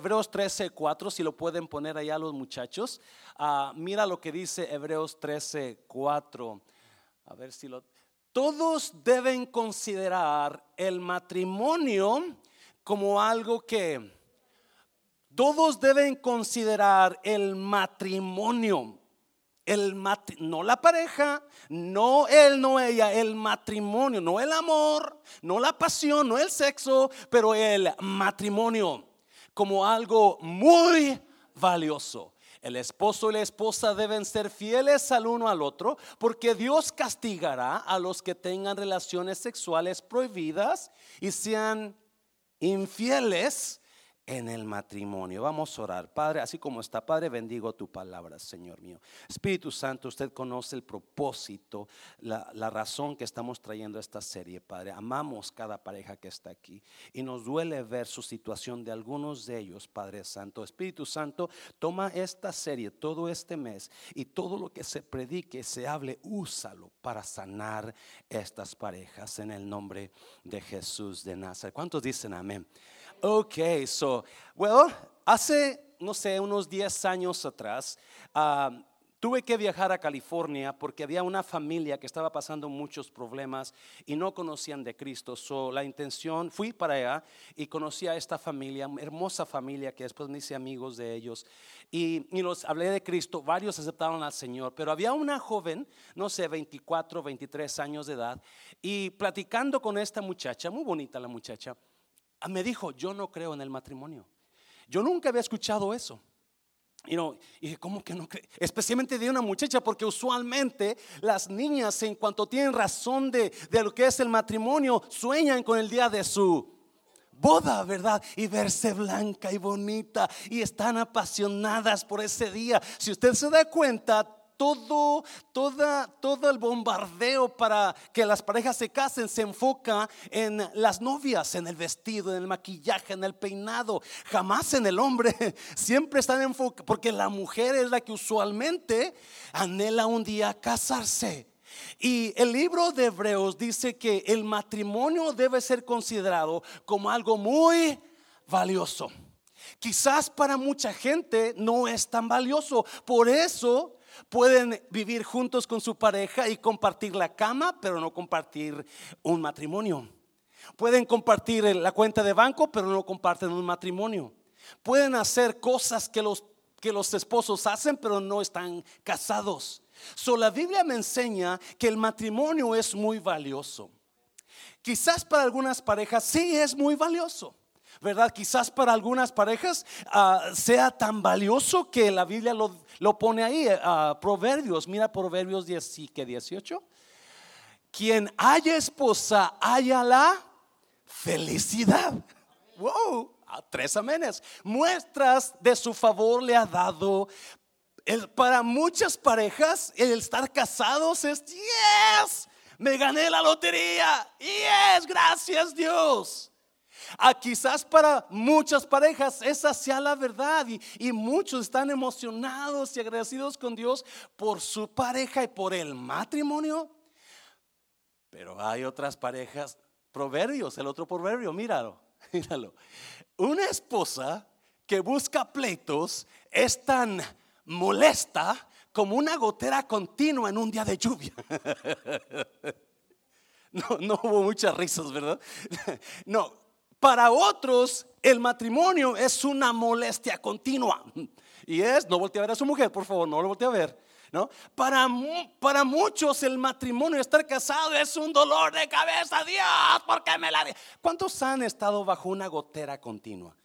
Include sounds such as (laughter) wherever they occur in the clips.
Hebreos 13, 4, si lo pueden poner allá los muchachos. Ah, mira lo que dice Hebreos 13, 4. A ver si lo... Todos deben considerar el matrimonio como algo que... Todos deben considerar el matrimonio. El no la pareja, no él, no ella, el matrimonio, no el amor, no la pasión, no el sexo, pero el matrimonio como algo muy valioso. El esposo y la esposa deben ser fieles al uno al otro porque Dios castigará a los que tengan relaciones sexuales prohibidas y sean infieles en el matrimonio. Vamos a orar. Padre, así como está, Padre, bendigo tu palabra, Señor mío. Espíritu Santo, usted conoce el propósito, la, la, razón que estamos trayendo esta serie, Padre. Amamos cada pareja que está aquí y nos duele ver su situación de algunos de ellos, Padre Santo. Espíritu Santo, toma esta serie todo este mes y todo lo que se predique, se hable, úsalo para sanar estas parejas en el nombre de Jesús de Nazaret. ¿Cuántos dicen amén? Ok, so, well, hace, no sé, unos 10 años atrás, ah, tuve que viajar a California porque había una familia que estaba pasando muchos problemas y no conocían de Cristo. So, la intención, fui para allá y conocí a esta familia, hermosa familia que después me hice amigos de ellos y, y, los hablé de Cristo. Varios aceptaron al Señor, pero había una joven, no sé, 24, 23 años de edad, y platicando con esta muchacha, muy bonita la muchacha me dijo, yo no creo en el matrimonio. Yo nunca había escuchado eso. y dije, ¿cómo que no cree? Especialmente de una muchacha, porque usualmente las niñas, en cuanto tienen razón de, de lo que es el matrimonio, sueñan con el día de su boda, ¿verdad? Y verse blanca y bonita y están apasionadas por ese día. Si usted se da cuenta, todo, toda, todo el bombardeo para que las parejas se casen se enfoca en las novias, en el vestido, en el maquillaje, en el peinado, jamás en el hombre. (laughs) Siempre están enfocados, porque la mujer es la que usualmente anhela un día casarse. Y el libro de Hebreos dice que el matrimonio debe ser considerado como algo muy valioso. Quizás para mucha gente no es tan valioso. Por eso Pueden vivir juntos con su pareja y compartir la cama, pero no compartir un matrimonio. Pueden compartir la cuenta de banco, pero no comparten un matrimonio. Pueden hacer cosas que los, que los esposos hacen, pero no están casados. So, la Biblia me enseña que el matrimonio es muy valioso. Quizás para algunas parejas sí es muy valioso. ¿Verdad? Quizás para algunas parejas ah, sea tan valioso que la Biblia lo, pone ahí, a ah, Proverbios, mira Proverbios 10, que 18. Quien haya esposa, haya la felicidad. Wow, tres amenes. Muestras de su favor le ha dado. para muchas parejas, el estar casados es, yes, me gané la lotería. Yes, gracias Dios. Ah, quizás para muchas parejas esa sea la verdad y, y, muchos están emocionados y agradecidos con Dios por su pareja y por el matrimonio. Pero hay otras parejas, proverbios, el otro proverbio, míralo, (laughs) míralo. Una esposa que busca pleitos es tan molesta como una gotera continua en un día de lluvia. (laughs) No, no hubo muchas risas, ¿verdad? (laughs) No, para otros, el matrimonio es una molestia continua. Y es, no voltea a ver a su mujer, por favor, no lo voltea a ver. ¿no? Para, para muchos el matrimonio, estar casado es un dolor de cabeza. Dios, ¿por qué me la... ¿Cuántos han estado bajo una gotera continua?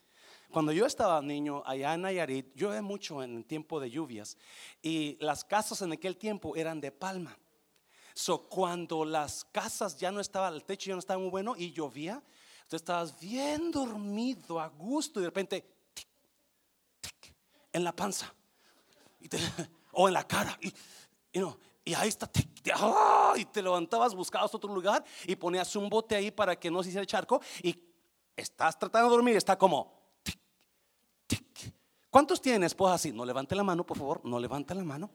Cuando yo estaba niño allá en Nayarit, llueve mucho en tiempo de lluvias y las casas en aquel tiempo eran de palma. So, cuando las casas ya no estaban, el techo ya no estaba muy bueno y llovía, Tú estabas bien dormido, a gusto, y de repente, en la panza, (laughs) o en la cara, y, y ahí está, ¡ah! y te levantabas, buscabas otro lugar y ponías un bote ahí para que no se hiciera charco, y estás tratando de dormir, está como, ¿Cuántos tienen esposa así? No levante la mano, por favor, no levante la mano.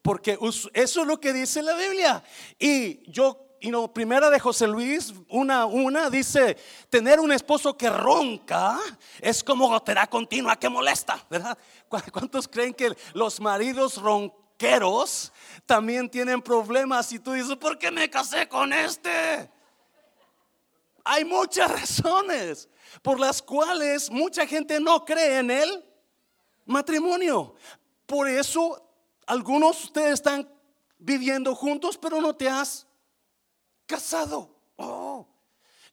Porque eso es lo que dice la Biblia. Y yo y no, primera de José Luis, una, una dice, tener un esposo que ronca es como gotera continua que molesta, ¿verdad? ¿Cuántos creen que los maridos ronqueros también tienen problemas? Y tú dices, ¿por qué me casé con este? Hay muchas razones por las cuales mucha gente no cree en el matrimonio. Por eso algunos de ustedes están viviendo juntos, pero no te has casado. Oh.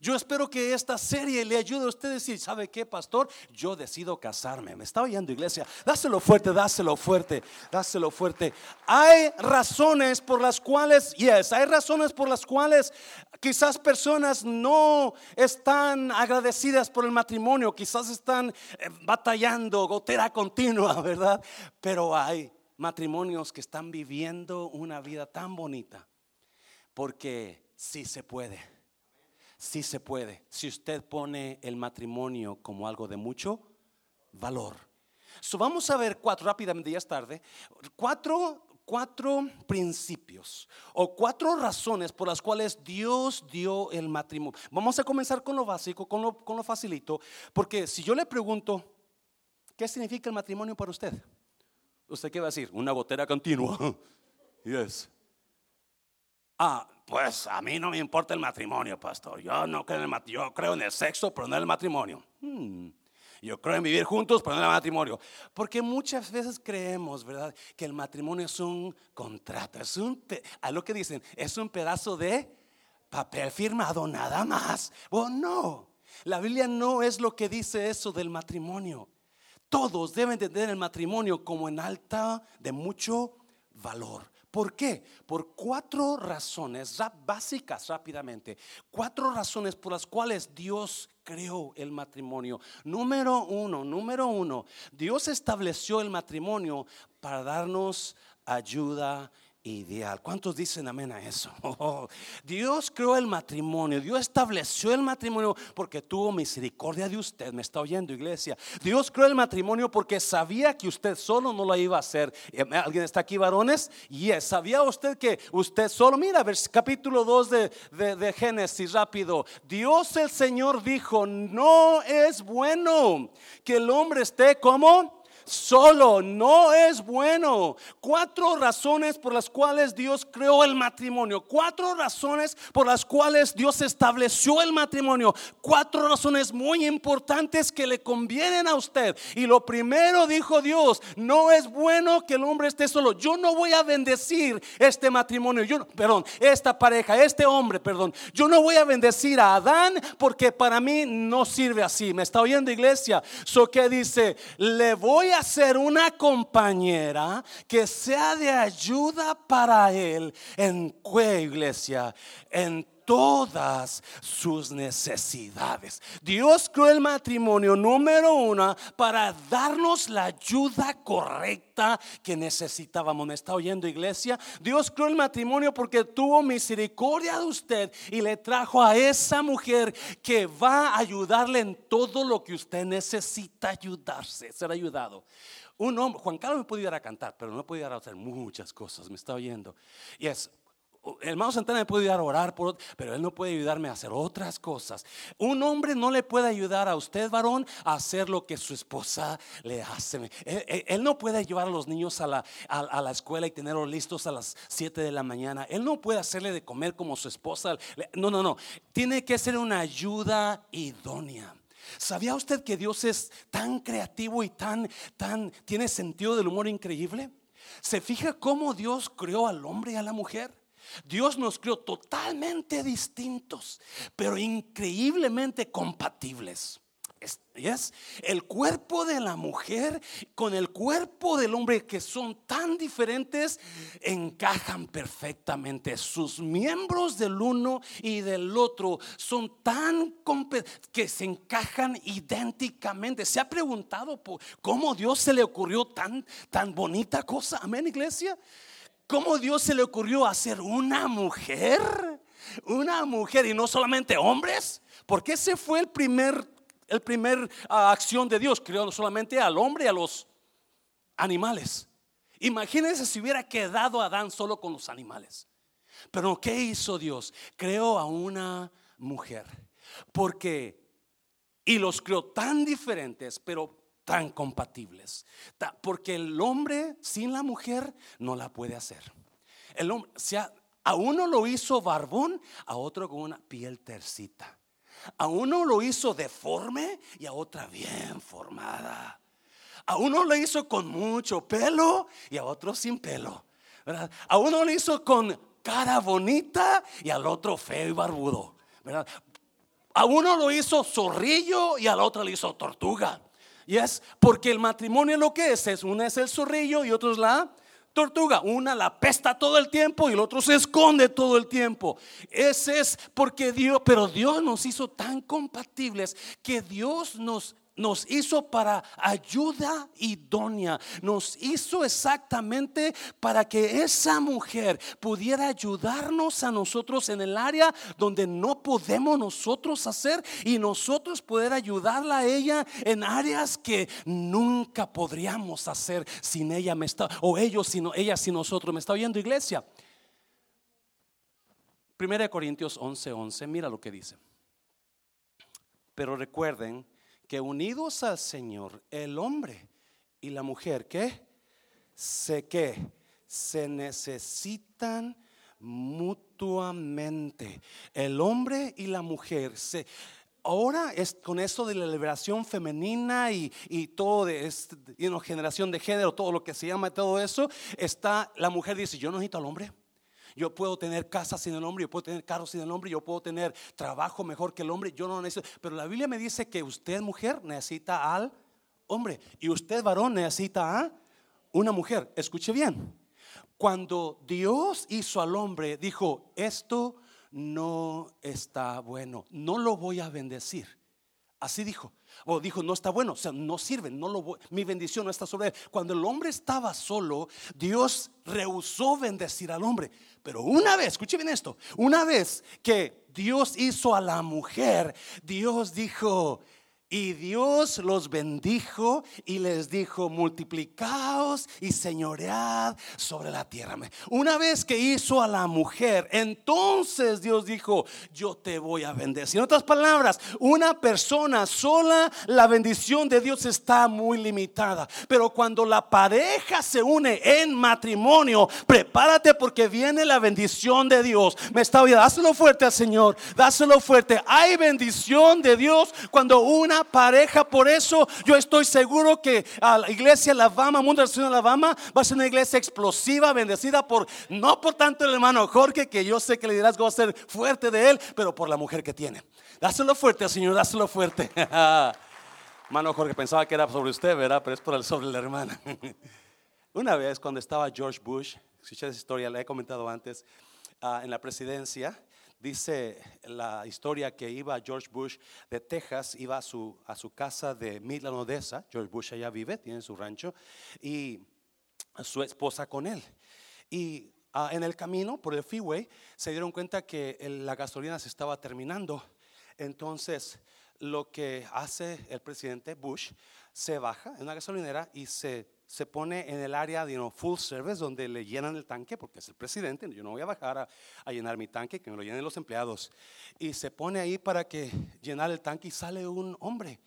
Yo espero que esta serie le ayude a usted a decir, ¿sabe qué, pastor? Yo decido casarme. Me está oyendo, iglesia. Dáselo fuerte, dáselo fuerte, dáselo fuerte. Hay razones por las cuales, yes, hay razones por las cuales quizás personas no están agradecidas por el matrimonio, quizás están eh, batallando, gotera continua, (laughs) ¿verdad? Pero hay matrimonios que están viviendo una vida tan bonita porque sí se puede. Sí se puede. Si usted pone el matrimonio como algo de mucho valor. So, vamos a ver cuatro, rápidamente, ya es tarde, cuatro, cuatro principios o cuatro razones por las cuales Dios dio el matrimonio. Vamos a comenzar con lo básico, con lo, con lo facilito, porque si yo le pregunto, ¿qué significa el matrimonio para usted? ¿Usted qué va a decir? Una gotera continua. (laughs) yes. Ah, pues a mí no me importa el matrimonio, pastor. Yo no creo en el Yo creo en el sexo, pero no en el matrimonio. Hmm. Yo creo en vivir juntos, pero no en el matrimonio. Porque muchas veces creemos, ¿verdad? Que el matrimonio es un contrato. Es un, a lo que dicen, es un pedazo de papel firmado nada más. Oh, no. La Biblia no es lo que dice eso del matrimonio. Todos deben tener el matrimonio como en alta de mucho valor. ¿Por qué? Por cuatro razones básicas rápidamente. Cuatro razones por las cuales Dios creó el matrimonio. Número uno, número uno, Dios estableció el matrimonio para darnos ayuda ideal. ¿Cuántos dicen amén a eso? (laughs) Dios creó el matrimonio, Dios estableció el matrimonio porque tuvo misericordia de usted. Me está oyendo, iglesia. Dios creó el matrimonio porque sabía que usted solo no lo iba a hacer. Eh, ¿Alguien está aquí, varones? Yes. sabía usted que usted solo, mira, capítulo 2 de, de, de Génesis, rápido. Dios el Señor dijo: No es bueno que el hombre esté como solo no es bueno. Cuatro razones por las cuales Dios creó el matrimonio. Cuatro razones por las cuales Dios estableció el matrimonio. Cuatro razones muy importantes que le convienen a usted. Y lo primero dijo Dios, no es bueno que el hombre esté solo. Yo no voy a bendecir este matrimonio. Yo, perdón, esta pareja, este hombre, perdón. Yo no voy a bendecir a Adán porque para mí no sirve así. ¿Me está oyendo iglesia? So que dice, le voy a ser una compañera que sea de ayuda para él en qué iglesia, en todas sus necesidades. Dios creó el matrimonio número uno para darnos la ayuda correcta que necesitábamos. ¿Me está oyendo iglesia? Dios creó el matrimonio porque tuvo misericordia de usted y le trajo a esa mujer que va a ayudarle en todo lo que usted necesita ayudarse, ser ayudado. Un hombre, Juan Carlos me puede ayudar a cantar, pero no puede ayudar a hacer muchas cosas, me está oyendo. Y es, el hermano Santana me puede ayudar a orar, pero él no puede ayudarme a hacer otras cosas. Un hombre no le puede ayudar a usted, varón, a hacer lo que su esposa le hace. Él, no puede llevar a los niños a la, a, la, escuela y tenerlos listos a las 7 de la mañana. Él no puede hacerle de comer como su esposa. No, no, no. Tiene que ser una ayuda idónea. ¿Sabía usted que Dios es tan creativo y tan, tan, tiene sentido del humor increíble? ¿Se fija cómo Dios creó al hombre y a la mujer? Dios nos creó totalmente distintos, pero increíblemente compatibles. ¿Es? El cuerpo de la mujer con el cuerpo del hombre que son tan diferentes encajan perfectamente. Sus miembros del uno y del otro son tan que se encajan idénticamente. ¿Se ha preguntado cómo Dios se le ocurrió tan tan bonita cosa? Amén, iglesia. ¿Cómo Dios se le ocurrió hacer una mujer? Una mujer y no solamente hombres. Porque ese fue el primer, el primer ah, acción de Dios. Creó solamente al hombre y a los animales. Imagínense si hubiera quedado Adán solo con los animales. Pero ¿qué hizo Dios? Creó a una mujer. Porque, y los creó tan diferentes, pero tan compatibles. Porque el hombre sin la mujer no la puede hacer. El hombre, a uno lo hizo barbón, a otro con una piel tercita. A uno lo hizo deforme y a otra bien formada. A uno lo hizo con mucho pelo y a otro sin pelo. A uno lo hizo con cara bonita y al otro feo y barbudo. A uno lo hizo zorrillo y al otro le hizo tortuga. Y es porque el matrimonio lo que es, es una es el zorrillo y otro es la tortuga. Una la pesta todo el tiempo y el otro se esconde todo el tiempo. Ese es porque Dios, pero Dios nos hizo tan compatibles que Dios nos nos hizo para ayuda idónea. Nos hizo exactamente para que esa mujer pudiera ayudarnos a nosotros en el área donde no podemos nosotros hacer y nosotros poder ayudarla a ella en áreas que nunca podríamos hacer sin ella me está o ellos sino ella sin nosotros. ¿Me está oyendo iglesia? Primera de Corintios 11:11, 11, mira lo que dice. Pero recuerden que unidos al Señor, el hombre y la mujer, ¿qué? Se que se necesitan mutuamente. El hombre y la mujer ahora es con esto de la liberación femenina y, todo de este, generación de género, todo lo que se llama todo eso, está la mujer dice, yo no necesito al hombre. Yo puedo tener casa sin el hombre, yo puedo tener carro sin el hombre, yo puedo tener trabajo mejor que el hombre, yo no necesito. Pero la Biblia me dice que usted, mujer, necesita al hombre y usted, varón, necesita a una mujer. Escuche bien. Cuando Dios hizo al hombre, dijo, esto no está bueno, no lo voy a bendecir. Así dijo. O dijo, no está bueno, o sea, no sirve, no lo mi bendición no está sobre él. Cuando el hombre estaba solo, Dios rehusó bendecir al hombre. Pero una vez, escuche bien esto, una vez que Dios hizo a la mujer, Dios dijo, y Dios los bendijo y les dijo, multiplicaos y señoread sobre la tierra. Una vez que hizo a la mujer, entonces Dios dijo, yo te voy a bendecir. En otras palabras, una persona sola, la bendición de Dios está muy limitada. Pero cuando la pareja se une en matrimonio, prepárate porque viene la bendición de Dios. Me está oyendo, dáselo fuerte al Señor, dáselo fuerte. Hay bendición de Dios cuando una pareja. Por eso yo estoy seguro que a la iglesia Alabama, Mundo de la Alabama, va a ser una iglesia explosiva, bendecida por, no por tanto el hermano Jorge, que yo sé que el liderazgo va a ser fuerte de él, pero por la mujer que tiene. Dáselo fuerte, Señor, dáselo fuerte. (laughs) hermano Jorge pensaba que era sobre usted, ¿verdad? Pero es por sobre la hermana. (laughs) Una vez cuando estaba George Bush, escuché esa historia, la he comentado antes, ah, en la presidencia, Dice la historia que iba George Bush de Texas, iba a su, a su casa de Midland, Odessa. George Bush allá vive, tiene su rancho, y su esposa con él. Y ah, en el camino, por el freeway, se dieron cuenta que la gasolina se estaba terminando. Entonces, lo que hace el presidente Bush, se baja en una gasolinera y se se pone en el área de full service donde le llenan el tanque porque es el presidente. Yo no voy a bajar a, llenar mi tanque, que me lo llenen los empleados. Y se pone ahí para que llenar el tanque y sale un hombre.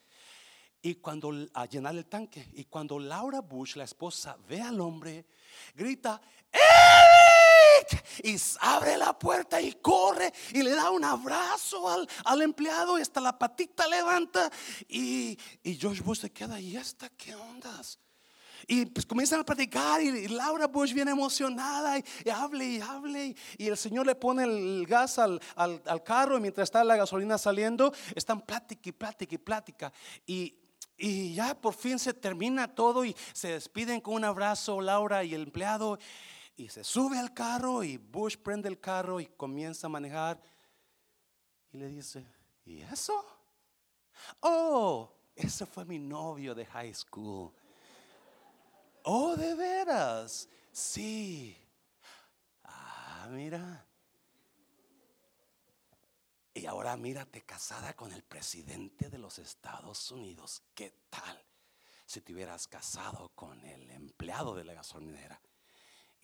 Y cuando a llenar el tanque, y cuando Laura Bush, la esposa, ve al hombre, grita, ¡Eric! Y abre la puerta y corre y le da un abrazo al, al empleado y hasta la patita levanta. Y, y George Bush se queda, ¿y hasta qué ondas? Y pues comienzan a platicar y, Laura Bush viene emocionada y, hable y hable. Y, el Señor le pone el gas al, al, carro y mientras está la gasolina saliendo, están plática y plática y plática. Y, y ya por fin se termina todo y se despiden con un abrazo Laura y el empleado. Y se sube al carro y Bush prende el carro y comienza a manejar. Y le dice, ¿y eso? Oh, ese fue mi novio de high school. Oh, de veras. Sí. Ah, mira. Y ahora mírate casada con el presidente de los Estados Unidos. ¿Qué tal si te hubieras casado con el empleado de la gasolinera?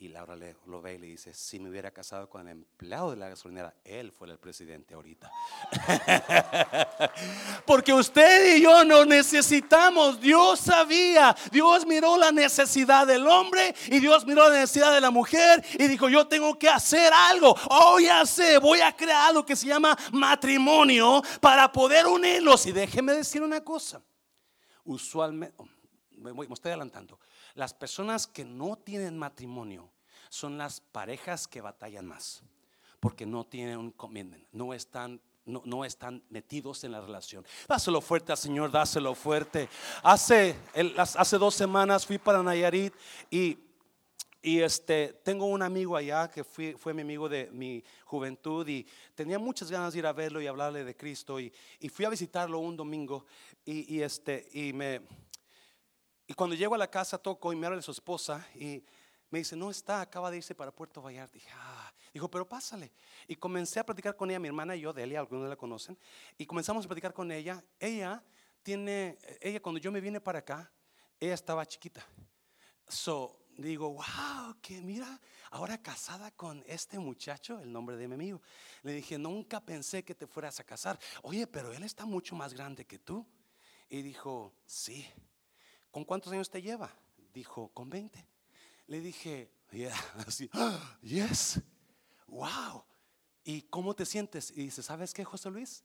Y Laura le, lo ve y le dice, si me hubiera casado con el empleado de la gasolinera, él fue el presidente ahorita. (laughs) Porque usted y yo no necesitamos. Dios sabía, Dios miró la necesidad del hombre y Dios miró la necesidad de la mujer y dijo, yo tengo que hacer algo. Oh, ya sé, voy a crear algo que se llama matrimonio para poder unirlos. Y déjeme decir una cosa. Usualmente, me, me estoy adelantando. Las personas que no tienen matrimonio son las parejas que batallan más, porque no tienen un no están no, están metidos en la relación. Dáselo fuerte al Señor, dáselo fuerte. Hace, hace dos semanas fui para Nayarit y, y este, tengo un amigo allá que fue, fue mi amigo de mi juventud y tenía muchas ganas de ir a verlo y hablarle de Cristo. Y, y fui a visitarlo un domingo y, y, este, y me, y cuando llego a la casa toco y me habla de su esposa y me dice, no está, acaba de irse para Puerto Vallarta. Dije, ah. Dijo, pero pásale. Y comencé a platicar con ella, mi hermana y yo, Delia, algunos la conocen. Y comenzamos a platicar con ella. Ella tiene, ella cuando yo me vine para acá, ella estaba chiquita. So, digo, wow, que mira, ahora casada con este muchacho, el nombre de mi amigo. Le dije, nunca pensé que te fueras a casar. Oye, pero él está mucho más grande que tú. Y dijo, sí. ¿Con cuántos años te lleva? Dijo, con 20. Le dije, yeah, (laughs) así, yes, wow. ¿Y cómo te sientes? Y dice, ¿sabes qué, José Luis?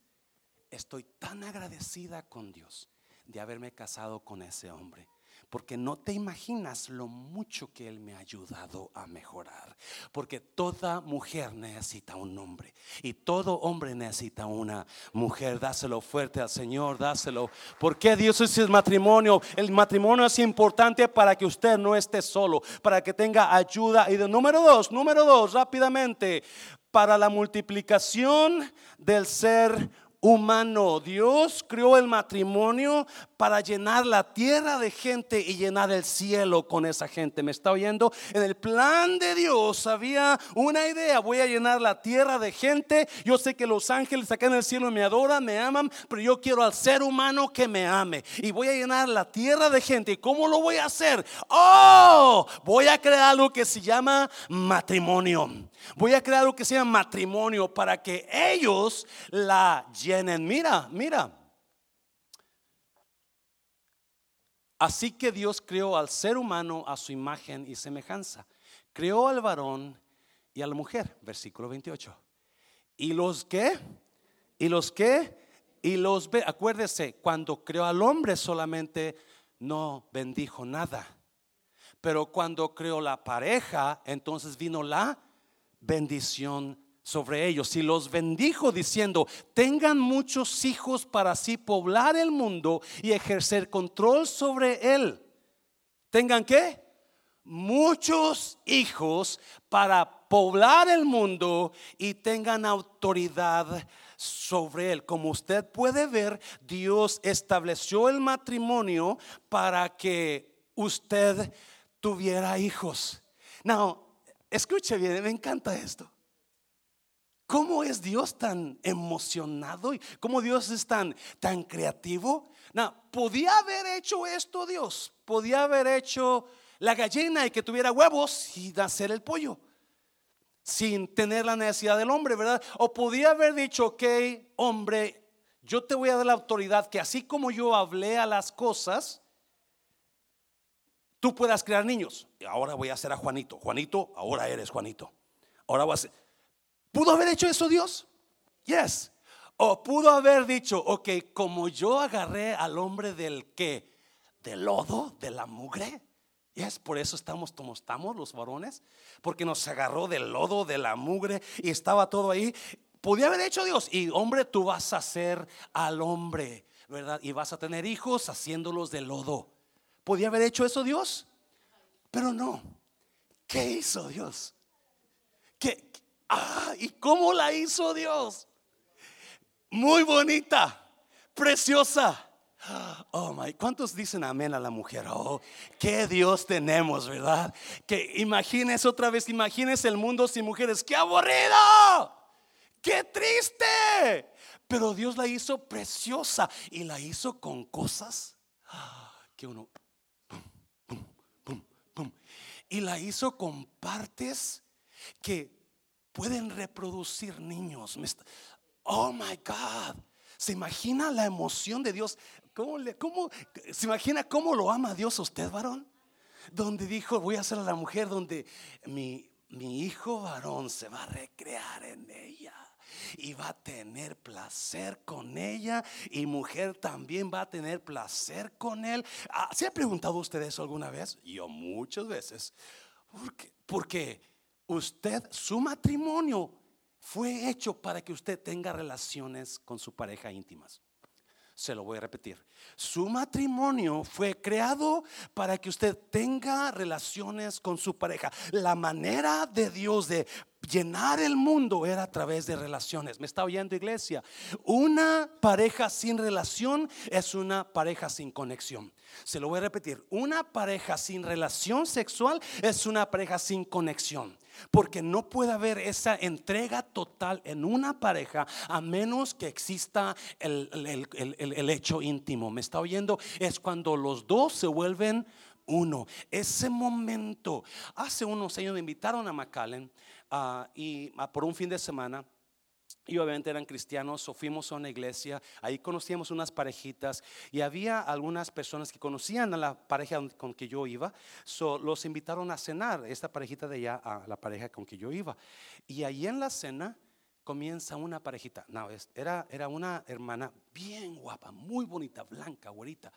Estoy tan agradecida con Dios de haberme casado con ese hombre porque no te imaginas lo mucho que Él me ha ayudado a mejorar. Porque toda mujer necesita un hombre y todo hombre necesita una mujer. Dáselo fuerte al Señor, dáselo. porque Dios es el matrimonio? El matrimonio es importante para que usted no esté solo, para que tenga ayuda. Y de número dos, número dos, rápidamente, para la multiplicación del ser humano. Dios creó el matrimonio para llenar la tierra de gente y llenar el cielo con esa gente. ¿Me está oyendo? En el plan de Dios había una idea. Voy a llenar la tierra de gente. Yo sé que los ángeles acá en el cielo me adoran, me aman, pero yo quiero al ser humano que me ame. Y voy a llenar la tierra de gente. ¿Y cómo lo voy a hacer? Oh, voy a crear algo que se llama matrimonio. Voy a crear algo que se llama matrimonio para que ellos la llenen. Mira, mira. Así que Dios creó al ser humano a su imagen y semejanza. Creó al varón y a la mujer, versículo 28. ¿Y los qué? ¿Y los qué? Y los ve. Acuérdese, cuando creó al hombre solamente no bendijo nada. Pero cuando creó la pareja, entonces vino la bendición sobre ellos y los bendijo diciendo, tengan muchos hijos para así poblar el mundo y ejercer control sobre él. ¿Tengan qué? Muchos hijos para poblar el mundo y tengan autoridad sobre él. Como usted puede ver, Dios estableció el matrimonio para que usted tuviera hijos. Now, escuche bien, me encanta esto. ¿Cómo es Dios tan emocionado y cómo Dios es tan, tan creativo? No, podía haber hecho esto Dios. Podía haber hecho la gallina y que tuviera huevos y nacer el pollo. Sin tener la necesidad del hombre, ¿verdad? O podía haber dicho, ok, hombre, yo te voy a dar la autoridad que así como yo hablé a las cosas, tú puedas crear niños. Y ahora voy a hacer a Juanito. Juanito, ahora eres Juanito. Ahora voy a. ¿Pudo haber hecho eso Dios? Yes. O pudo haber dicho, ok, como yo agarré al hombre del que, del lodo, de la mugre. Yes, por eso estamos como estamos los varones, porque nos agarró del lodo, de la mugre y estaba todo ahí. Podía haber hecho Dios, y hombre, tú vas a ser al hombre, ¿verdad? Y vas a tener hijos haciéndolos de lodo. ¿Podía haber hecho eso Dios? Pero no. ¿Qué hizo Dios? ¿Qué, Ah, ¿y cómo la hizo Dios? Muy bonita, preciosa. Oh my, ¿cuántos dicen amén a la mujer? Oh, qué Dios tenemos, ¿verdad? Que imagines otra vez, imagines el mundo sin mujeres. ¡Qué aburrido! ¡Qué triste! Pero Dios la hizo preciosa y la hizo con cosas que uno y la hizo con partes que pueden reproducir niños. Oh my God. ¿Se imagina la emoción de Dios? ¿Cómo, le, cómo, ¿Se imagina cómo lo ama Dios usted, varón? Donde dijo, voy a hacer a la mujer donde mi, mi hijo varón se va a recrear en ella y va a tener placer con ella y mujer también va a tener placer con él. Ah, ¿Se ha preguntado usted eso alguna vez? Yo muchas veces. Porque, porque usted, su matrimonio fue hecho para que usted tenga relaciones con su pareja íntimas. Se lo voy a repetir. Su matrimonio fue creado para que usted tenga relaciones con su pareja. La manera de Dios de llenar el mundo era a través de relaciones. ¿Me está oyendo iglesia? Una pareja sin relación es una pareja sin conexión. Se lo voy a repetir. Una pareja sin relación sexual es una pareja sin conexión. Porque no puede haber esa entrega total en una pareja a menos que exista el, el hecho íntimo. ¿Me está oyendo? Es cuando los dos se vuelven uno. Ese momento, hace unos años me invitaron a McAllen ah, y ah, por un fin de semana. Y obviamente eran cristianos, fuimos a una iglesia, ahí conocíamos unas parejitas y había algunas personas que conocían a la pareja con que yo iba, so, los invitaron a cenar, esta parejita de allá a la pareja con que yo iba. Y ahí en la cena comienza una parejita, no, era, era una hermana bien guapa, muy bonita, blanca, güerita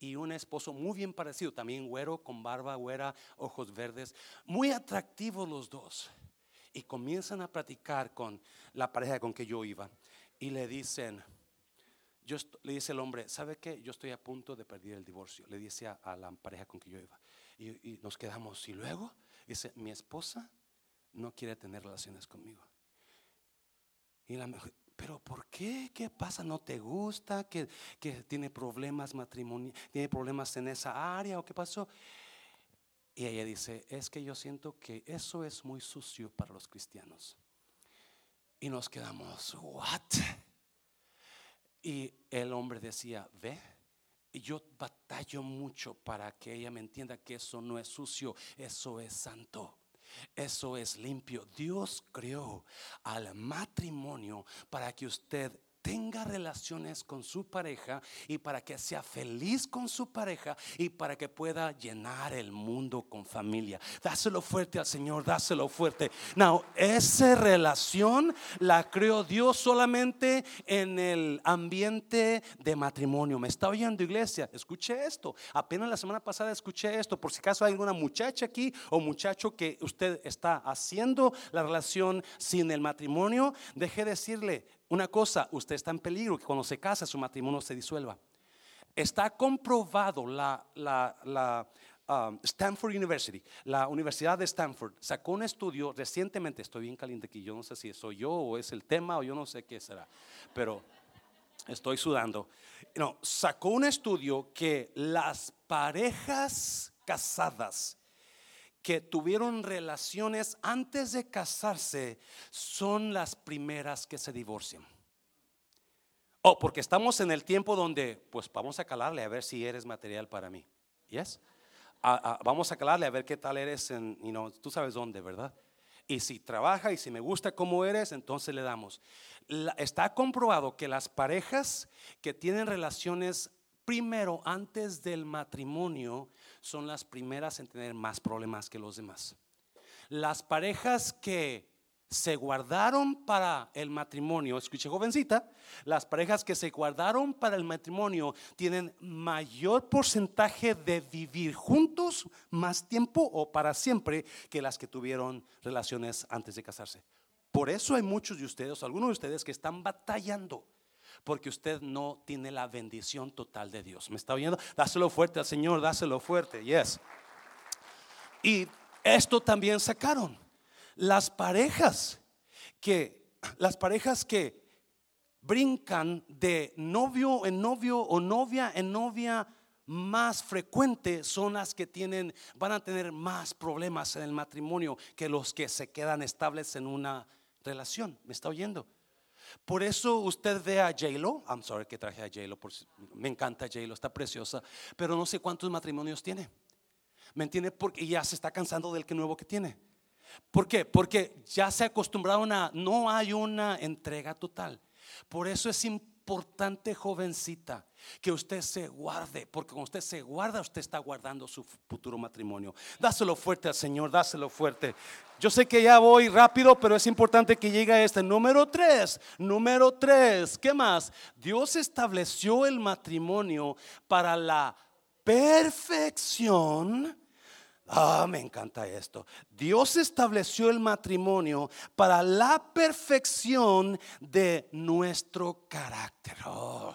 y un esposo muy bien parecido, también güero, con barba güera, ojos verdes, muy atractivos los dos. Y comienzan a platicar con la pareja con que yo iba y le dicen, yo le dice el hombre, ¿sabe qué? Yo estoy a punto de perder el divorcio. Le dice a, la pareja con que yo iba. Y, nos quedamos. Y luego dice, mi esposa no quiere tener relaciones conmigo. Y la, pero ¿por qué? ¿Qué pasa? ¿No te gusta? ¿Que, tiene problemas matrimoniales? ¿Tiene problemas en esa área? ¿O qué pasó? Y ella dice, es que yo siento que eso es muy sucio para los cristianos. Y nos quedamos, ¿what? Y el hombre decía, ve, yo batallo mucho para que ella me entienda que eso no es sucio, eso es santo. Eso es limpio. Dios creó al matrimonio para que usted tenga relaciones con su pareja y para que sea feliz con su pareja y para que pueda llenar el mundo con familia. Dáselo fuerte al Señor, dáselo fuerte. Now, esa relación la creó Dios solamente en el ambiente de matrimonio. ¿Me está oyendo iglesia? Escuché esto. Apenas la semana pasada escuché esto. Por si acaso hay alguna muchacha aquí o muchacho que usted está haciendo la relación sin el matrimonio, deje decirle, una cosa, usted está en peligro que cuando se casa su matrimonio se disuelva. Está comprobado la, um, Stanford University, la Universidad de Stanford, sacó un estudio recientemente, estoy bien caliente aquí, yo no sé si soy yo o es el tema o yo no sé qué será, pero estoy sudando. No, sacó un estudio que las parejas casadas que tuvieron relaciones antes de casarse son las primeras que se divorcian. O porque estamos en el tiempo donde, pues vamos a calarle a ver si eres material para mí. ¿Yes? vamos a calarle a ver qué tal eres en, you tú sabes dónde, ¿verdad? Y si trabaja y si me gusta cómo eres, entonces le damos. está comprobado que las parejas que tienen relaciones primero antes del matrimonio son las primeras en tener más problemas que los demás. Las parejas que se guardaron para el matrimonio, escuche jovencita, las parejas que se guardaron para el matrimonio tienen mayor porcentaje de vivir juntos más tiempo o para siempre que las que tuvieron relaciones antes de casarse. Por eso hay muchos de ustedes, algunos de ustedes que están batallando porque usted no tiene la bendición total de Dios. ¿Me está oyendo? Dáselo fuerte al Señor, dáselo fuerte, yes. Y esto también sacaron. Las parejas que, las parejas que brincan de novio en novio o novia en novia más frecuente son las que tienen, van a tener más problemas en el matrimonio que los que se quedan estables en una relación. ¿Me está oyendo? Por eso usted ve a J-Lo, I'm sorry que traje a J-Lo, me encanta J-Lo, está preciosa, pero no sé cuántos matrimonios tiene. ¿Me entiende? Porque ya se está cansando del que nuevo que tiene. ¿Por qué? Porque ya se ha acostumbrado a no hay una entrega total. Por eso es importante, jovencita, que usted se guarde, porque cuando usted se guarda, usted está guardando su futuro matrimonio. Dáselo fuerte al Señor, dáselo fuerte. Yo sé que ya voy rápido, pero es importante que llegue a este. Número tres, número tres, ¿qué más? Dios estableció el matrimonio para la perfección Ah, me encanta esto. Dios estableció el matrimonio para la perfección de nuestro carácter. Oh.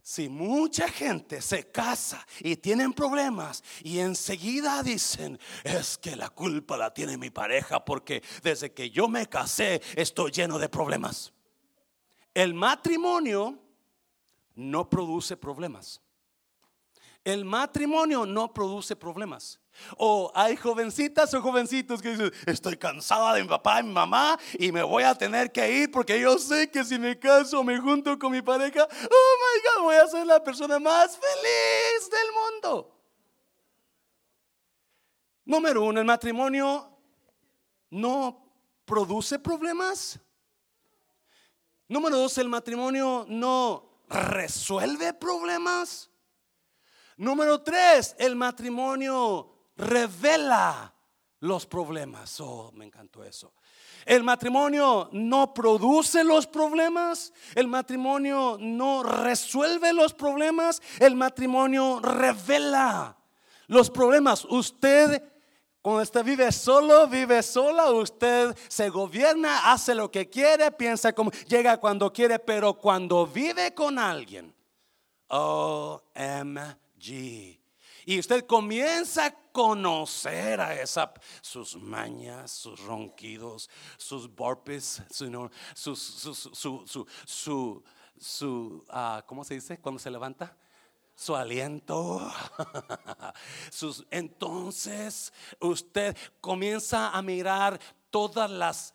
Si mucha gente se casa y tienen problemas y enseguida dicen, es que la culpa la tiene mi pareja porque desde que yo me casé estoy lleno de problemas. El matrimonio no produce problemas. El matrimonio no produce problemas. O hay jovencitas o jovencitos que dicen, estoy cansada de mi papá y mi mamá y me voy a tener que ir porque yo sé que si me caso o me junto con mi pareja, oh my God, voy a ser la persona más feliz del mundo. Número uno, el matrimonio no produce problemas. Número dos, el matrimonio no resuelve problemas. Número tres, el matrimonio revela los problemas. Oh, me encantó eso. El matrimonio no produce los problemas, el matrimonio no resuelve los problemas, el matrimonio revela los problemas. Usted cuando usted vive solo, vive sola, usted se gobierna, hace lo que quiere, piensa como llega cuando quiere, pero cuando vive con alguien, OMG. Y usted comienza a conocer a esa, sus mañas, sus ronquidos, sus burpees, su, su, su, su, su ah, ¿cómo se dice? Cuando se levanta su aliento. (laughs) Sus, entonces usted comienza a mirar todas las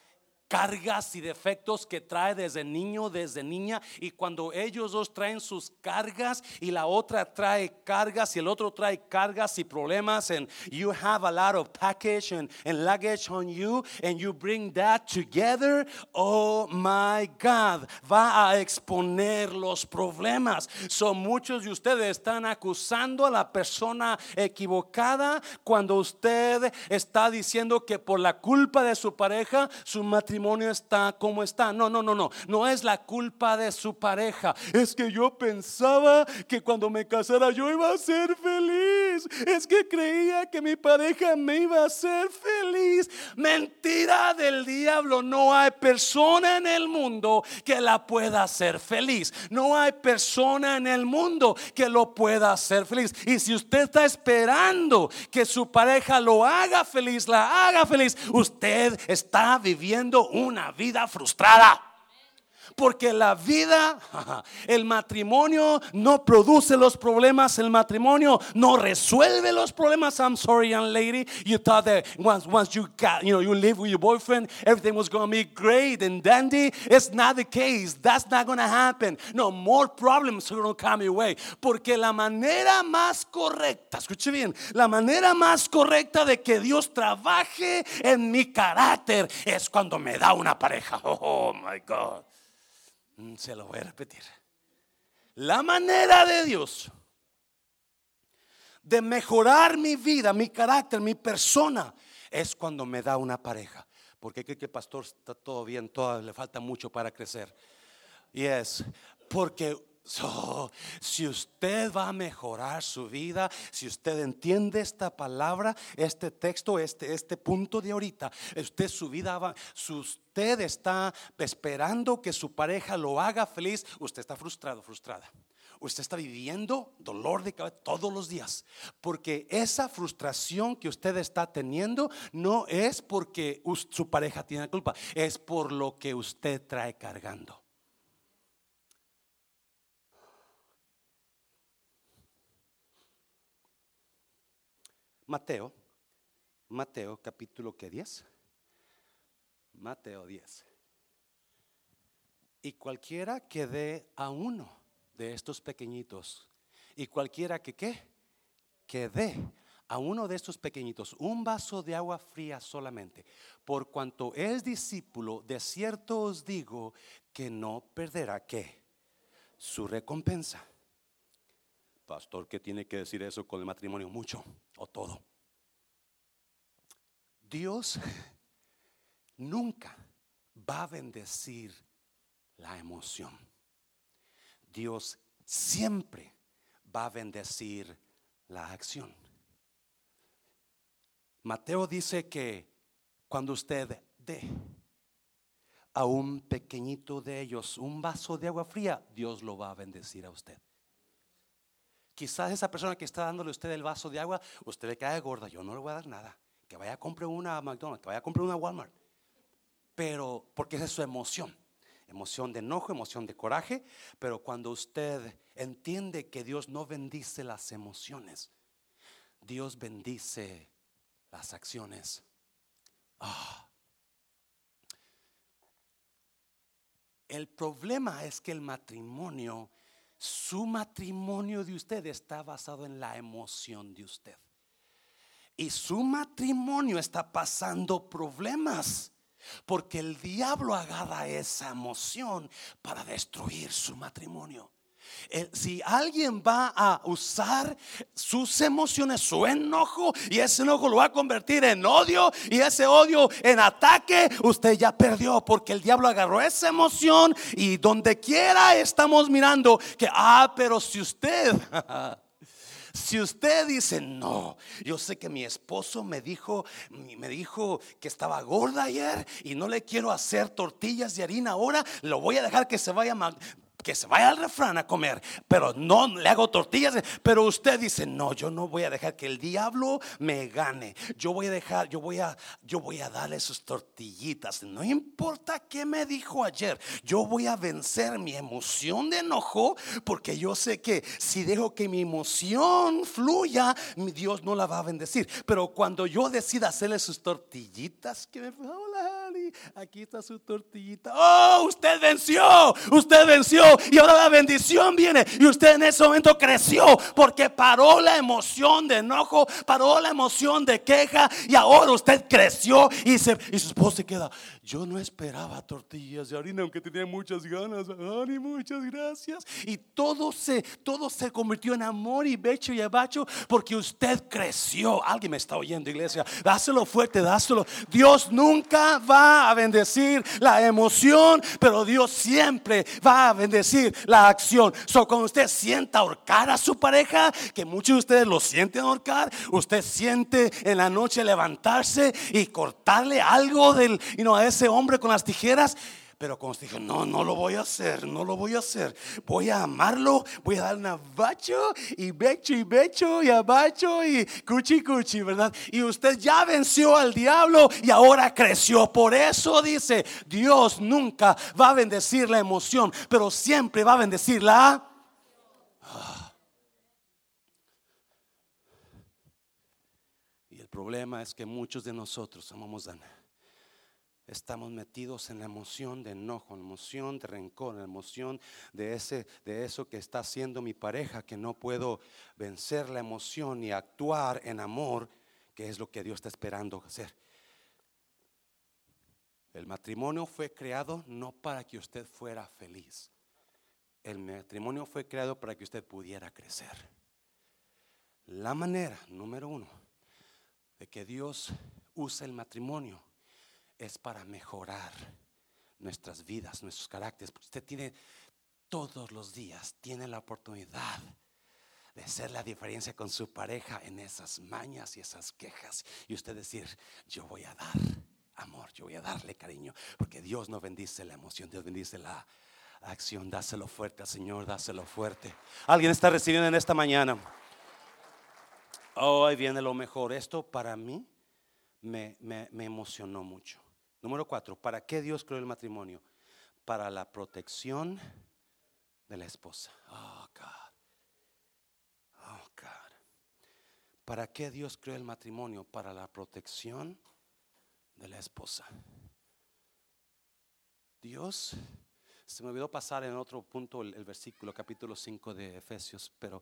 cargas y defectos que trae desde niño, desde niña. Y cuando ellos dos traen sus cargas y la otra trae cargas y el otro trae cargas y problemas, and you have a lot of package and, luggage on you, and you bring that together, oh my God, va a exponer los problemas. Son muchos de ustedes están acusando a la persona equivocada cuando usted está diciendo que por la culpa de su pareja, su matrimonio está como está. No, no, no, no. No es la culpa de su pareja. Es que yo pensaba que cuando me casara yo iba a ser feliz. Es que creía que mi pareja me iba a hacer feliz. Mentira del diablo. No hay persona en el mundo que la pueda hacer feliz. No hay persona en el mundo que lo pueda hacer feliz. Y si usted está esperando que su pareja lo haga feliz, la haga feliz, usted está viviendo una vida frustrada. Porque la vida, (laughs) el matrimonio no produce los problemas, el matrimonio no resuelve los problemas. I'm sorry, young lady. You thought that once, once you got, you know, you live with your boyfriend, everything was going to be great and dandy. It's not the case. That's not going to happen. No, more problems are going to come your way. Porque la manera más correcta, escuche bien, la manera más correcta de que Dios trabaje en mi carácter es cuando me da una pareja. (laughs) Oh, my God. Mm, se lo voy a repetir. La manera de Dios de mejorar mi vida, mi carácter, mi persona, es cuando me da una pareja. Porque cree que el pastor está todo bien, todo, le falta mucho para crecer. Y es porque si usted va a mejorar su vida, si usted entiende esta palabra, este texto, este, este punto de ahorita, usted su vida va, si usted está esperando que su pareja lo haga feliz, usted está frustrado, frustrada. Usted está viviendo dolor de cabeza todos los días. Porque esa frustración que usted está teniendo no es porque su pareja tiene la culpa, es por lo que usted trae cargando. Mateo, Mateo capítulo que 10. Mateo 10. Y cualquiera que dé a uno de estos pequeñitos, y cualquiera que qué, que dé a uno de estos pequeñitos un vaso de agua fría solamente, por cuanto es discípulo, de cierto os digo que no perderá qué? Su recompensa. Pastor, ¿qué tiene que decir eso con el matrimonio? Mucho o todo. Dios (laughs) nunca va a bendecir la emoción. Dios siempre va a bendecir la acción. Mateo dice que cuando usted dé a un pequeñito de ellos un vaso de agua fría, Dios lo va a bendecir a usted. Quizás esa persona que está dándole a usted el vaso de agua, usted le cae gorda, yo no le voy a dar nada. Que vaya a comprar una McDonald's, que vaya a comprar una Walmart. Pero, porque esa es su emoción. Emoción de enojo, emoción de coraje. Pero cuando usted entiende que Dios no bendice las emociones, Dios bendice las acciones. Ah. El problema es que el matrimonio, su matrimonio de usted está basado en la emoción de usted. Y su matrimonio está pasando problemas. Porque el diablo agarra esa emoción para destruir su matrimonio. Eh, si alguien va a usar sus emociones, su enojo, y ese enojo lo va a convertir en odio, y ese odio en ataque, usted ya perdió, porque el diablo agarró esa emoción y donde quiera estamos mirando que, ah, pero si usted... (laughs) Si usted dice, no, yo sé que mi esposo me dijo, me dijo que estaba gorda ayer y no le quiero hacer tortillas de harina ahora, lo voy a dejar que se vaya que se vaya al refrán a comer, pero no le hago tortillas. Pero usted dice, no, yo no voy a dejar que el diablo me gane. Yo voy a dejar, yo voy a, yo voy a darle sus tortillitas. No importa qué me dijo ayer, yo voy a vencer mi emoción de enojo, porque yo sé que si dejo que mi emoción fluya, mi Dios no la va a bendecir. Pero cuando yo decida hacerle sus tortillitas, que me aquí está su tortillita. Oh, usted venció, usted venció y ahora la bendición viene. Y usted en ese momento creció porque paró la emoción de enojo, paró la emoción de queja y ahora usted creció y, se, y su esposo se queda. Yo no esperaba tortillas de harina, aunque tenía muchas ganas. Ani, muchas gracias. Y todo se, todo se convirtió en amor y becho y abacho porque usted creció. Alguien me está oyendo, iglesia. Dáselo fuerte, dáselo. Dios nunca va a bendecir la emoción, pero Dios siempre va a bendecir la acción. So, cuando usted sienta ahorcar a su pareja, que muchos de ustedes lo sienten ahorcar, usted siente en la noche levantarse y cortarle algo del, y no, a ese hombre con las tijeras. Pero usted dijo, no, no lo voy a hacer, no lo voy a hacer. Voy a amarlo, voy a darle un abacho y becho y becho y abacho y cuchi cuchi, ¿verdad? Y usted ya venció al diablo y ahora creció. Por eso dice, Dios nunca va a bendecir la emoción, pero siempre va a bendecir la... Ah. Y el problema es que muchos de nosotros amamos a estamos metidos en la emoción de enojo, en la emoción de rencor, en la emoción de, ese, de eso que está haciendo mi pareja, que no puedo vencer la emoción y actuar en amor, que es lo que Dios está esperando hacer. El matrimonio fue creado no para que usted fuera feliz. El matrimonio fue creado para que usted pudiera crecer. La manera, número uno, de que Dios usa el matrimonio es para mejorar nuestras vidas, nuestros caracteres. usted tiene todos los días, tiene la oportunidad de hacer la diferencia con su pareja en esas mañas y esas quejas. Y usted decir, yo voy a dar amor, yo voy a darle cariño, porque Dios no bendice la emoción, Dios bendice la acción. Dáselo fuerte al Señor, dáselo fuerte. ¿Alguien está recibiendo en esta mañana? Oh, ahí viene lo mejor. Esto para mí me emocionó mucho. Número cuatro, ¿para qué Dios creó el matrimonio? Para la protección de la esposa. Oh, God. Oh, God. ¿Para qué Dios creó el matrimonio? Para la protección de la esposa. Dios, se me olvidó pasar en otro punto el, versículo, capítulo 5 de Efesios, pero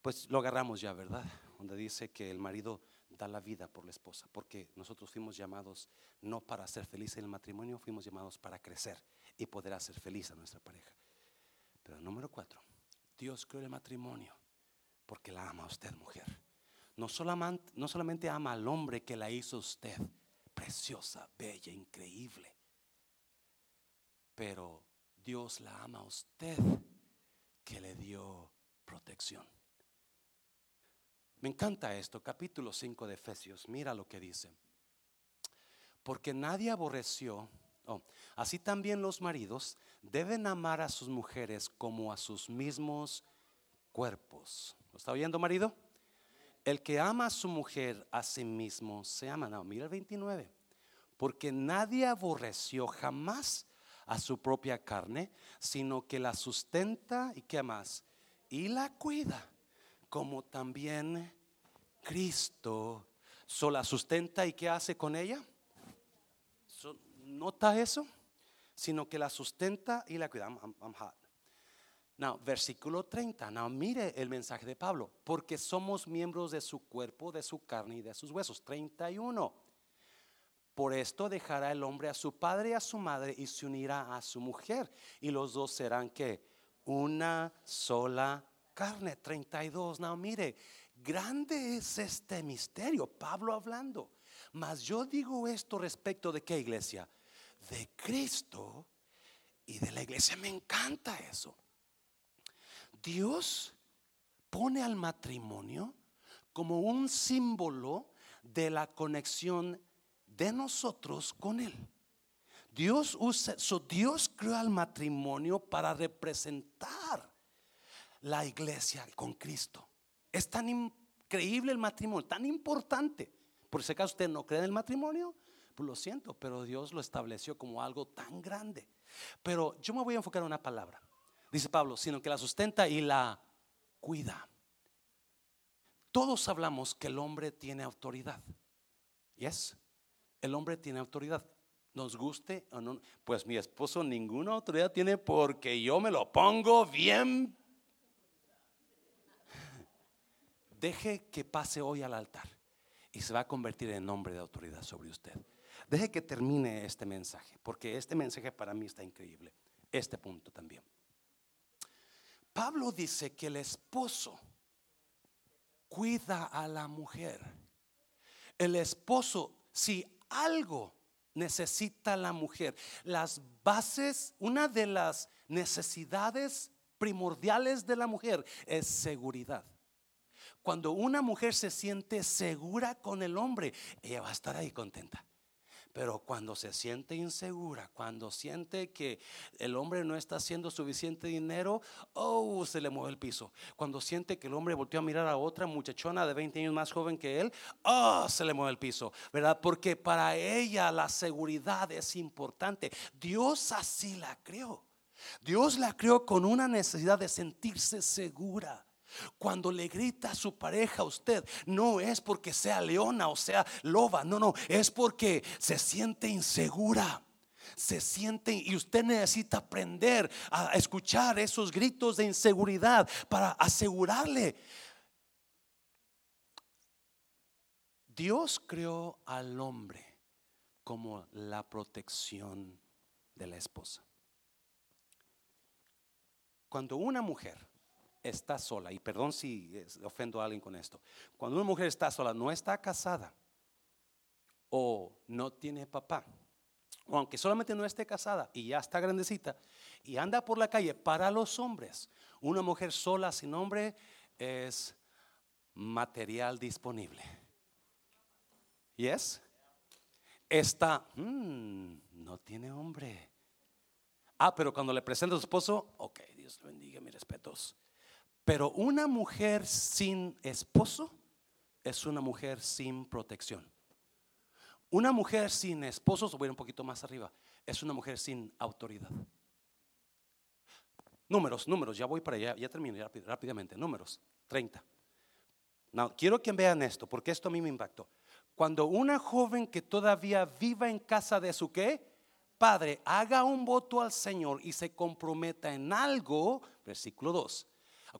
pues lo agarramos ya, ¿verdad? donde dice que el marido da la vida por la esposa, porque nosotros fuimos llamados no para ser felices en el matrimonio, fuimos llamados para crecer y poder hacer feliz a nuestra pareja. Pero número cuatro, Dios creó el matrimonio porque la ama a usted, mujer. No solamente, no solamente ama al hombre que la hizo usted, preciosa, bella, increíble, pero Dios la ama a usted que le dio protección. Me encanta esto, capítulo 5 de Efesios, mira lo que dice. Porque nadie aborreció, oh, así también los maridos deben amar a sus mujeres como a sus mismos cuerpos. ¿Lo está oyendo, marido? El que ama a su mujer a sí mismo se ama. No, mira el 29. Porque nadie aborreció jamás a su propia carne, sino que la sustenta y qué más, y la cuida, como también Cristo sola sustenta y qué hace con ella. ¿Nota eso? Sino que la sustenta y la cuida. I'm, hot. Now, versículo 30. Now, mire el mensaje de Pablo. Porque somos miembros de su cuerpo, de su carne y de sus huesos. 31. Por esto dejará el hombre a su padre y a su madre y se unirá a su mujer. Y los dos serán que una sola carne. 32. No, mire, grande es este misterio. Pablo hablando. Mas yo digo esto respecto de qué iglesia? De Cristo y de la iglesia. Me encanta eso. Dios pone al matrimonio como un símbolo de la conexión de nosotros con Él. Dios usa, Dios creó al matrimonio para representar la iglesia con Cristo. Es tan increíble el matrimonio, tan importante. Por si acaso usted no cree en el matrimonio, pues lo siento, pero Dios lo estableció como algo tan grande. Pero yo me voy a enfocar en una palabra. Dice Pablo, sino que la sustenta y la cuida. Todos hablamos que el hombre tiene autoridad. ¿Yes? el hombre tiene autoridad. Nos guste o no. Pues mi esposo ninguna autoridad tiene porque yo me lo pongo bien. Deje que pase hoy al altar y se va a convertir en hombre de autoridad sobre usted. Deje que termine este mensaje, porque este mensaje para mí está increíble. Este punto también. Pablo dice que el esposo cuida a la mujer. El esposo, si algo necesita la mujer. Las bases, una de las necesidades primordiales de la mujer es seguridad. Cuando una mujer se siente segura con el hombre, ella va a estar ahí contenta. Pero cuando se siente insegura, cuando siente que el hombre no está haciendo suficiente dinero, oh, se le mueve el piso. Cuando siente que el hombre volteó a mirar a otra muchachona de 20 años más joven que él, oh, se le mueve el piso, ¿verdad? Porque para ella la seguridad es importante. Dios así la creó. Dios la creó con una necesidad de sentirse segura. Cuando le grita a su pareja a usted, no es porque sea leona o sea loba, no, no, es porque se siente insegura. Se siente y usted necesita aprender a escuchar esos gritos de inseguridad para asegurarle. Dios creó al hombre como la protección de la esposa. Cuando una mujer está sola, y perdón si ofendo a alguien con esto, cuando una mujer está sola, no está casada o no tiene papá, o aunque solamente no esté casada y ya está grandecita y anda por la calle, para los hombres, una mujer sola sin hombre es material disponible. ¿Yes? Está, mm, no tiene hombre. Ah, pero cuando le presenta a su esposo, ok, Dios bendiga, mis respetos. Pero una mujer sin esposo es una mujer sin protección. Una mujer sin esposo, voy un poquito más arriba, es una mujer sin autoridad. Números, números, ya voy para allá, ya termino rápidamente. Números, 30. No, quiero que vean esto, porque esto a mí me impactó. Cuando una joven que todavía viva en casa de su qué, padre, haga un voto al Señor y se comprometa en algo, versículo 2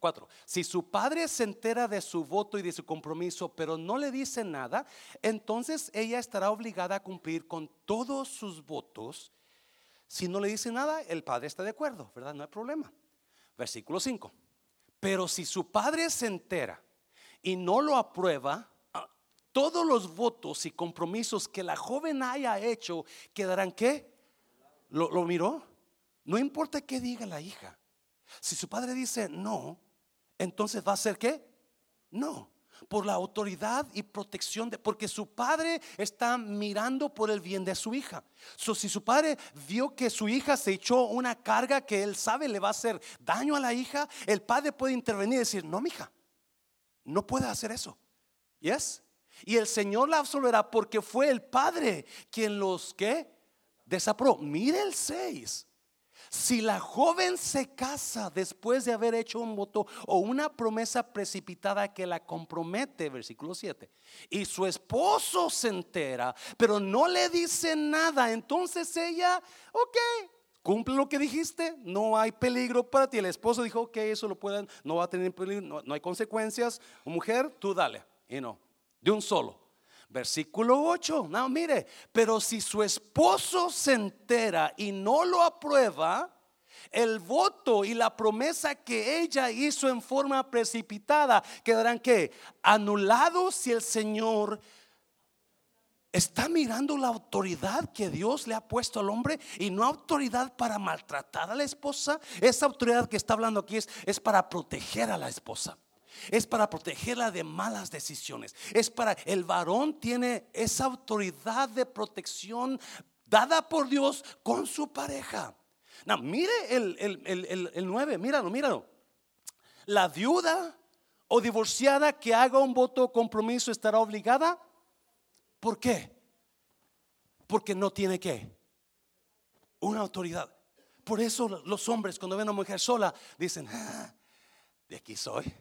Cuatro. Si su padre se entera de su voto y de su compromiso, pero no le dice nada, entonces ella estará obligada a cumplir con todos sus votos. Si no le dice nada, el padre está de acuerdo, ¿verdad? No hay problema. Versículo 5. Pero si su padre se entera y no lo aprueba, todos los votos y compromisos que la joven haya hecho quedarán qué? ¿Lo, lo miró? No importa qué diga la hija. Si su padre dice no, entonces va a ser qué? No, por la autoridad y protección de, porque su padre está mirando por el bien de su hija. So, si su padre vio que su hija se echó una carga que él sabe le va a hacer daño a la hija, el padre puede intervenir y decir, no, mija, no puede hacer eso. ¿Yes? Y el Señor la absolverá porque fue el padre quien los que desaprobó. Mire el 6. Si la joven se casa después de haber hecho un voto o una promesa precipitada que la compromete, versículo 7, y su esposo se entera, pero no le dice nada, entonces ella, ok, cumple lo que dijiste, no hay peligro para ti. El esposo dijo, ok, eso lo pueden, no va a tener peligro, no, hay consecuencias. Mujer, tú dale, y no, de un solo. Versículo 8, no, mire, pero si su esposo se entera y no lo aprueba, el voto y la promesa que ella hizo en forma precipitada quedarán que anulados si el Señor está mirando la autoridad que Dios le ha puesto al hombre y no autoridad para maltratar a la esposa. Esa autoridad que está hablando aquí es, es para proteger a la esposa es para protegerla de malas decisiones. Es para, el varón tiene esa autoridad de protección dada por Dios con su pareja. No, mire el, el, el 9, míralo, míralo. La viuda o divorciada que haga un voto o compromiso estará obligada. ¿Por qué? Porque no tiene que. Una autoridad. Por eso los hombres cuando ven a una mujer sola dicen, ah, de aquí soy.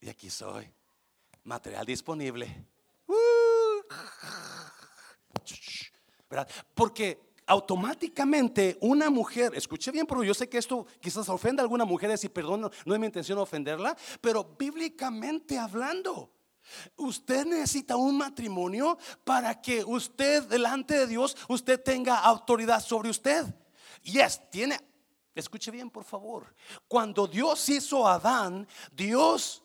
Y aquí soy. Material disponible. Uh. Porque automáticamente una mujer, escuche bien, pero yo sé que esto quizás ofenda a algunas mujeres y perdón, no es mi intención ofenderla, pero bíblicamente hablando, usted necesita un matrimonio para que usted delante de Dios, usted tenga autoridad sobre usted. Yes, tiene, escuche bien por favor, cuando Dios hizo a Adán, Dios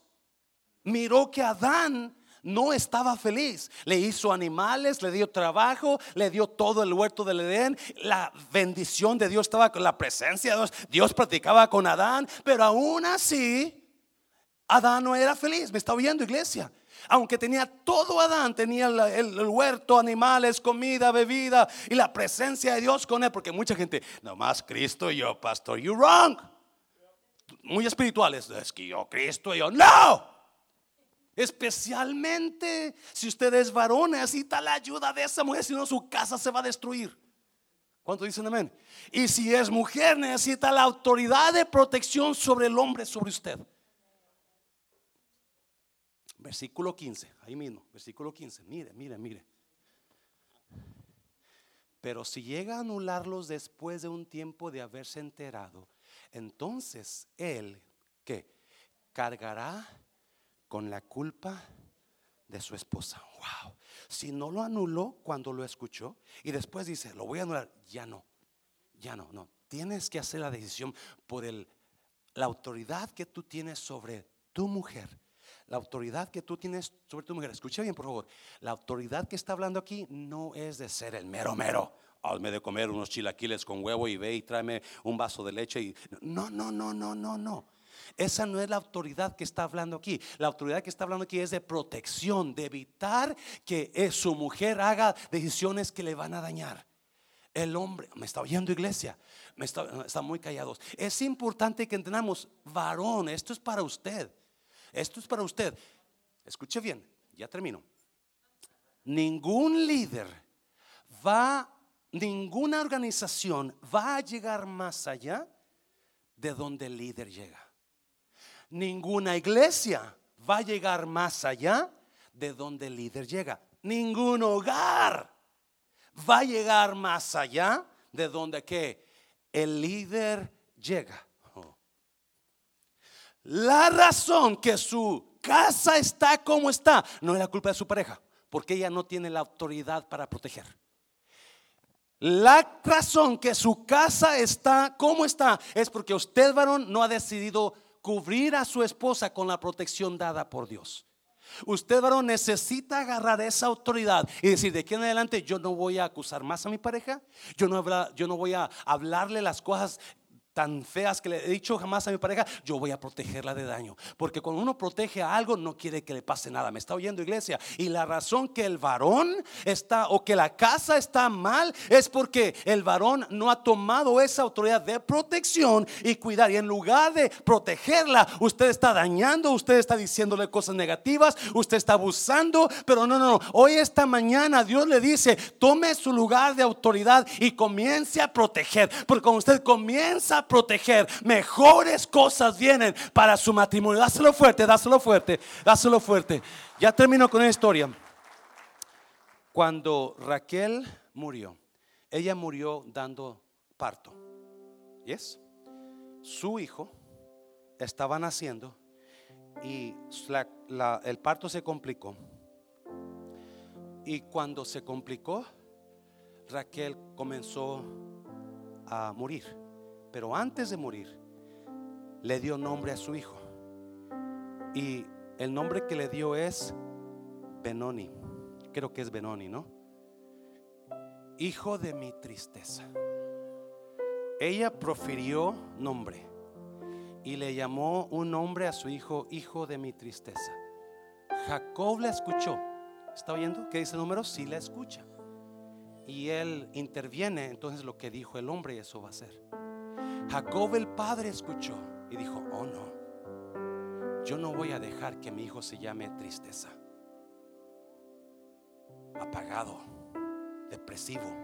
miró que Adán no estaba feliz. Le hizo animales, le dio trabajo, le dio todo el huerto del Edén. La bendición de Dios estaba con la presencia de Dios. Dios practicaba con Adán, pero aún así, Adán no era feliz. ¿Me está oyendo, iglesia? Aunque tenía todo Adán, tenía el, el, huerto, animales, comida, bebida y la presencia de Dios con él. Porque mucha gente, nomás Cristo y yo, pastor, you wrong. Muy espirituales. Es que yo, Cristo y yo, no. Especialmente si usted es varón, necesita la ayuda de esa mujer, si no su casa se va a destruir. ¿Cuánto dicen amén? Y si es mujer, necesita la autoridad de protección sobre el hombre, sobre usted. Versículo 15, ahí mismo, versículo 15. Mire, mire, mire. Pero si llega a anularlos después de un tiempo de haberse enterado, entonces él, ¿qué? Cargará con la culpa de su esposa. Wow. Si no lo anuló cuando lo escuchó y después dice, lo voy a anular, ya no. Ya no, no. Tienes que hacer la decisión por el, la autoridad que tú tienes sobre tu mujer. La autoridad que tú tienes sobre tu mujer. Escucha bien, por favor. La autoridad que está hablando aquí no es de ser el mero mero. Hazme de comer unos chilaquiles con huevo y ve y tráeme un vaso de leche. Y... No, no, no, no, no, no. Esa no es la autoridad que está hablando aquí. La autoridad que está hablando aquí es de protección, de evitar que eh, su mujer haga decisiones que le van a dañar. El hombre, me está oyendo iglesia, me está, están muy callados. Es importante que entendamos, varón, esto es para usted. Esto es para usted. Escuche bien, ya termino. Ningún líder va, ninguna organización va a llegar más allá de donde el líder llega ninguna iglesia va a llegar más allá de donde el líder llega. Ningún hogar va a llegar más allá de donde el líder llega. La razón que su casa está como está no es la culpa de su pareja, porque ella no tiene la autoridad para proteger. La razón que su casa está como está es porque usted, varón, no ha decidido cubrir a su esposa con la protección dada por Dios. Usted, varón, necesita agarrar esa autoridad y decir, de aquí en adelante yo no voy a acusar más a mi pareja, yo no, yo no voy a hablarle las cosas tan feas que le he dicho jamás a mi pareja, yo voy a protegerla de daño. Porque cuando uno protege a algo, no quiere que le pase nada. Me está oyendo, iglesia. Y la razón que el varón está o que la casa está mal es porque el varón no ha tomado esa autoridad de protección y cuidar. Y en lugar de protegerla, usted está dañando, usted está diciéndole cosas negativas, usted está abusando. Pero no, no, no. Hoy, esta mañana, Dios le dice: tome su lugar de autoridad y comience a proteger. Porque cuando usted comienza proteger, mejores cosas vienen para su matrimonio. Dáselo fuerte, dáselo fuerte, dáselo fuerte. Ya termino con la historia. Cuando Raquel murió, ella murió dando parto. ¿Yes? Su hijo estaba naciendo y el parto se complicó. Y cuando se complicó, Raquel comenzó a morir. Pero antes de morir, le dio nombre a su hijo. Y el nombre que le dio es Benoni. Creo que es Benoni, ¿no? Hijo de mi tristeza. Ella profirió nombre y le llamó un nombre a su hijo, hijo de mi tristeza. Jacob la escuchó. ¿Está oyendo? ¿Qué dice el número? Sí la escucha. Y él interviene, entonces lo que dijo el hombre, eso va a ser. Jacob el padre escuchó y dijo, oh no, yo no voy a dejar que mi hijo se llame tristeza, apagado, depresivo.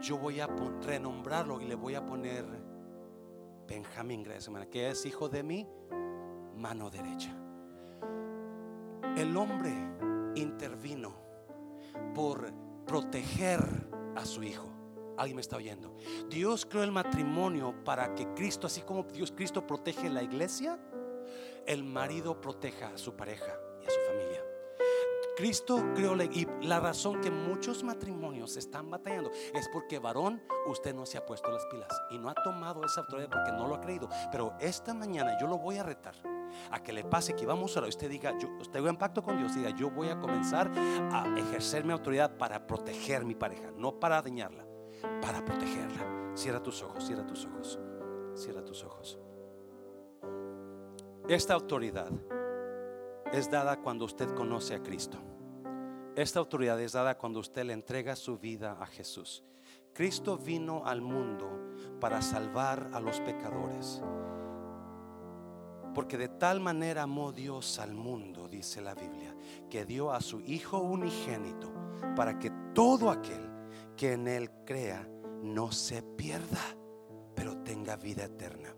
Yo voy a renombrarlo y le voy a poner Benjamín, que es hijo de mi mano derecha. El hombre intervino por proteger a su hijo. Alguien me está oyendo. Dios creó el matrimonio para que Cristo, así como Dios Cristo protege la iglesia, el marido proteja a su pareja y a su familia. Cristo creó la, y la razón que muchos matrimonios están batallando es porque varón usted no se ha puesto las pilas y no ha tomado esa autoridad porque no lo ha creído. Pero esta mañana yo lo voy a retar a que le pase que vamos a usted diga, yo tengo en pacto con Dios, diga, yo voy a comenzar a ejercer mi autoridad para proteger mi pareja, no para dañarla para protegerla. Cierra tus ojos, cierra tus ojos, cierra tus ojos. Esta autoridad es dada cuando usted conoce a Cristo. Esta autoridad es dada cuando usted le entrega su vida a Jesús. Cristo vino al mundo para salvar a los pecadores. Porque de tal manera amó Dios al mundo, dice la Biblia, que dio a su Hijo unigénito para que todo aquel que en Él crea no se pierda, pero tenga vida eterna.